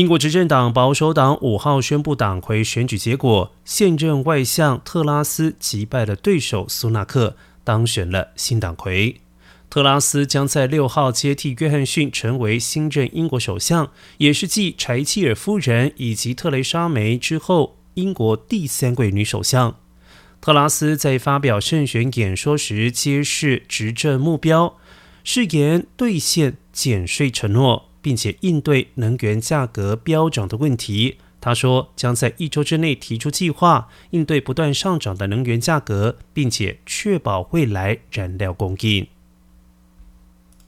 英国执政党保守党五号宣布党魁选举结果，现任外相特拉斯击败了对手苏纳克，当选了新党魁。特拉斯将在六号接替约翰逊成为新任英国首相，也是继柴契尔夫人以及特蕾莎梅之后，英国第三位女首相。特拉斯在发表胜选演说时揭示执政目标，誓言兑现减税承诺。并且应对能源价格飙涨的问题，他说将在一周之内提出计划，应对不断上涨的能源价格，并且确保未来燃料供应。